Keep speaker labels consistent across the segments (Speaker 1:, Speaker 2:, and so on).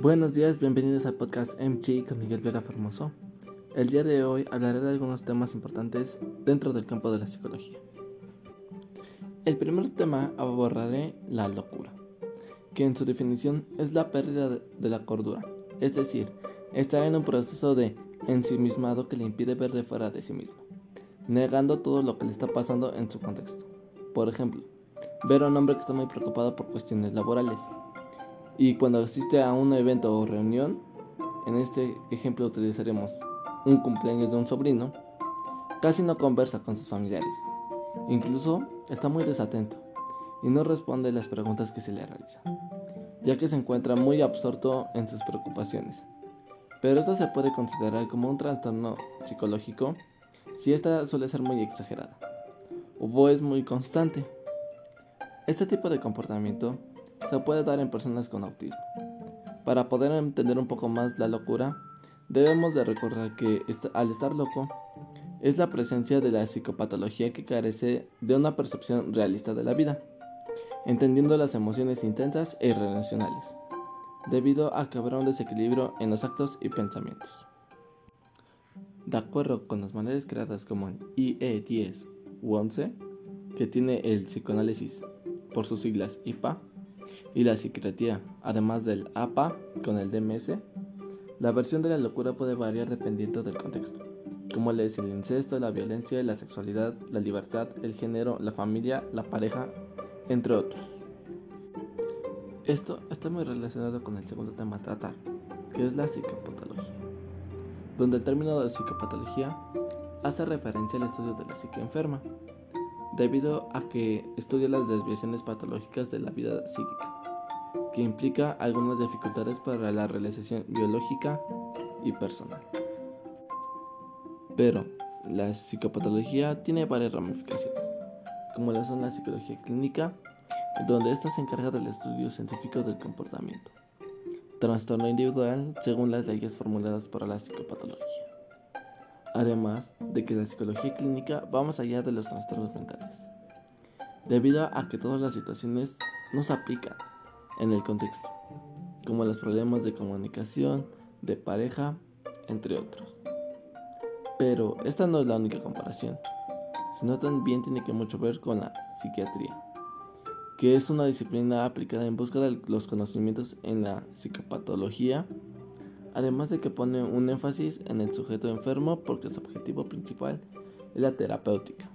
Speaker 1: Buenos días, bienvenidos al podcast MG con Miguel Vega Formoso. El día de hoy hablaré de algunos temas importantes dentro del campo de la psicología. El primer tema abordaré la locura, que en su definición es la pérdida de la cordura, es decir, estar en un proceso de ensimismado que le impide ver de fuera de sí mismo, negando todo lo que le está pasando en su contexto. Por ejemplo, ver a un hombre que está muy preocupado por cuestiones laborales y cuando asiste a un evento o reunión, en este ejemplo utilizaremos un cumpleaños de un sobrino, casi no conversa con sus familiares. Incluso está muy desatento y no responde las preguntas que se le realizan, ya que se encuentra muy absorto en sus preocupaciones. Pero esto se puede considerar como un trastorno psicológico si esta suele ser muy exagerada o es muy constante. Este tipo de comportamiento se puede dar en personas con autismo. Para poder entender un poco más la locura, debemos de recordar que al estar loco es la presencia de la psicopatología que carece de una percepción realista de la vida, entendiendo las emociones intensas e irracionales, debido a que habrá un desequilibrio en los actos y pensamientos. De acuerdo con las maneras creadas como el IE10 u 11, que tiene el psicoanálisis por sus siglas IPA, y la psiquiatría, además del APA con el DMS. La versión de la locura puede variar dependiendo del contexto, como es el incesto, la violencia, la sexualidad, la libertad, el género, la familia, la pareja, entre otros. Esto está muy relacionado con el segundo tema a tratar, que es la psicopatología, donde el término de psicopatología hace referencia al estudio de la psique enferma, debido a que estudia las desviaciones patológicas de la vida psíquica implica algunas dificultades para la realización biológica y personal. Pero la psicopatología tiene varias ramificaciones, como la son la psicología clínica, donde ésta se encarga del estudio científico del comportamiento, trastorno individual según las leyes formuladas para la psicopatología. Además de que la psicología clínica va más allá de los trastornos mentales, debido a que todas las situaciones no se aplican en el contexto, como los problemas de comunicación, de pareja, entre otros. Pero esta no es la única comparación, sino también tiene que mucho ver con la psiquiatría, que es una disciplina aplicada en busca de los conocimientos en la psicopatología, además de que pone un énfasis en el sujeto enfermo porque su objetivo principal es la terapéutica.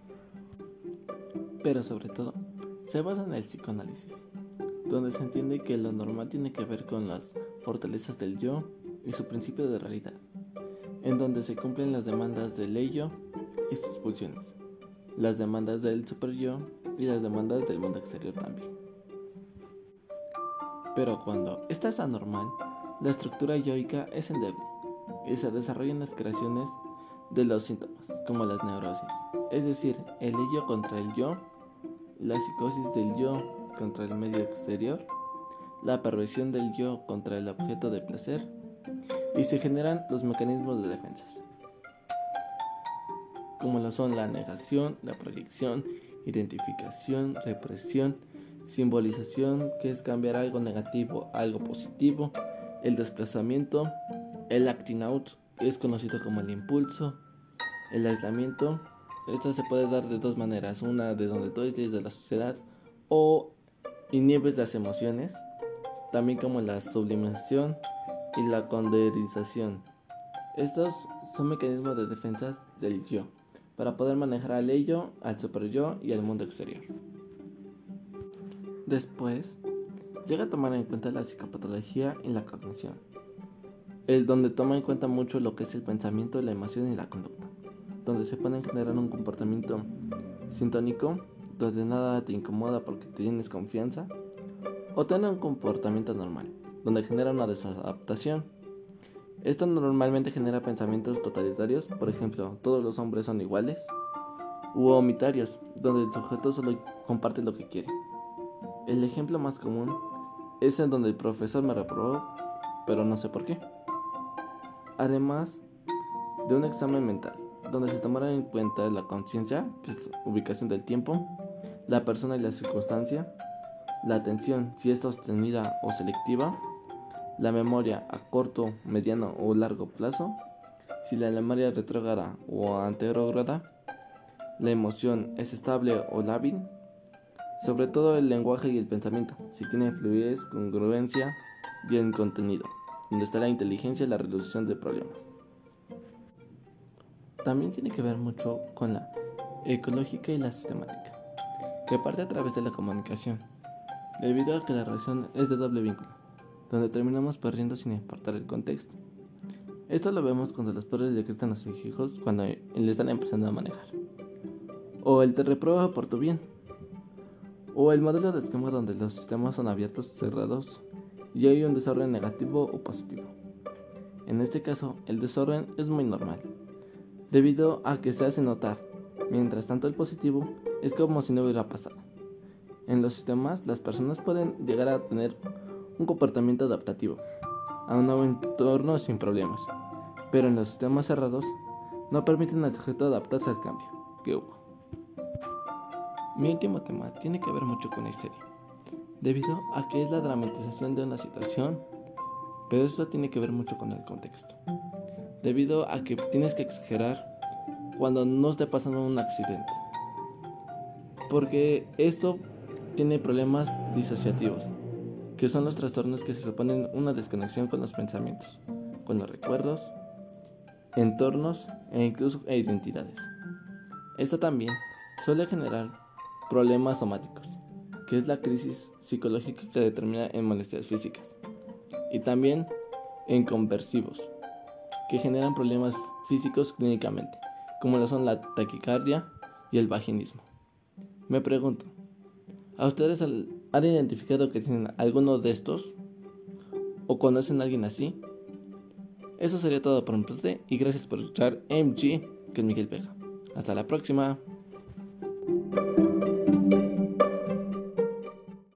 Speaker 1: Pero sobre todo, se basa en el psicoanálisis donde se entiende que lo normal tiene que ver con las fortalezas del yo y su principio de realidad, en donde se cumplen las demandas del ello y sus pulsiones, las demandas del super yo y las demandas del mundo exterior también. Pero cuando esta es anormal, la estructura yoica es endeble y se desarrollan las creaciones de los síntomas, como las neurosis, es decir, el ello contra el yo, la psicosis del yo contra el medio exterior, la perversión del yo contra el objeto de placer y se generan los mecanismos de defensa, como lo son la negación, la proyección, identificación, represión, simbolización, que es cambiar algo negativo a algo positivo, el desplazamiento, el acting out, que es conocido como el impulso, el aislamiento. Esto se puede dar de dos maneras, una de donde todo es de la sociedad o inhibes las emociones, también como la sublimación y la conderización. Estos son mecanismos de defensa del yo, para poder manejar al ello, al super yo y al mundo exterior. Después, llega a tomar en cuenta la psicopatología y la cognición, el donde toma en cuenta mucho lo que es el pensamiento, la emoción y la conducta, donde se puede generar un comportamiento sintónico donde nada te incomoda porque tienes confianza, o tener un comportamiento normal, donde genera una desadaptación. Esto normalmente genera pensamientos totalitarios, por ejemplo, todos los hombres son iguales, u omitarios, donde el sujeto solo comparte lo que quiere. El ejemplo más común es en donde el profesor me reprobó, pero no sé por qué. Además de un examen mental, donde se tomará en cuenta la conciencia, que es ubicación del tiempo, la persona y la circunstancia, la atención, si es sostenida o selectiva, la memoria a corto, mediano o largo plazo, si la memoria retrógrada o anterógrada, la emoción es estable o lábil, sobre todo el lenguaje y el pensamiento, si tiene fluidez, congruencia y el contenido, donde está la inteligencia y la resolución de problemas. También tiene que ver mucho con la ecológica y la sistemática, que parte a través de la comunicación, debido a que la relación es de doble vínculo, donde terminamos perdiendo sin importar el contexto. Esto lo vemos cuando los padres le gritan a sus hijos cuando le están empezando a manejar. O el te reprueba por tu bien. O el modelo de esquema donde los sistemas son abiertos, cerrados y hay un desorden negativo o positivo. En este caso, el desorden es muy normal, debido a que se hace notar, mientras tanto el positivo es como si no hubiera pasado. En los sistemas, las personas pueden llegar a tener un comportamiento adaptativo a un nuevo entorno sin problemas, pero en los sistemas cerrados no permiten al sujeto adaptarse al cambio que hubo. Mi último tema tiene que ver mucho con la historia debido a que es la dramatización de una situación, pero esto tiene que ver mucho con el contexto, debido a que tienes que exagerar cuando no esté pasando un accidente, porque esto tiene problemas disociativos, que son los trastornos que se suponen una desconexión con los pensamientos, con los recuerdos, entornos e incluso identidades. Esto también suele generar problemas somáticos, que es la crisis psicológica que determina en molestias físicas, y también en conversivos, que generan problemas físicos clínicamente, como lo son la taquicardia y el vaginismo. Me pregunto, ¿a ustedes han identificado que tienen alguno de estos? ¿O conocen a alguien así? Eso sería todo por mi parte y gracias por escuchar MG, que es Miguel Peja. Hasta la próxima.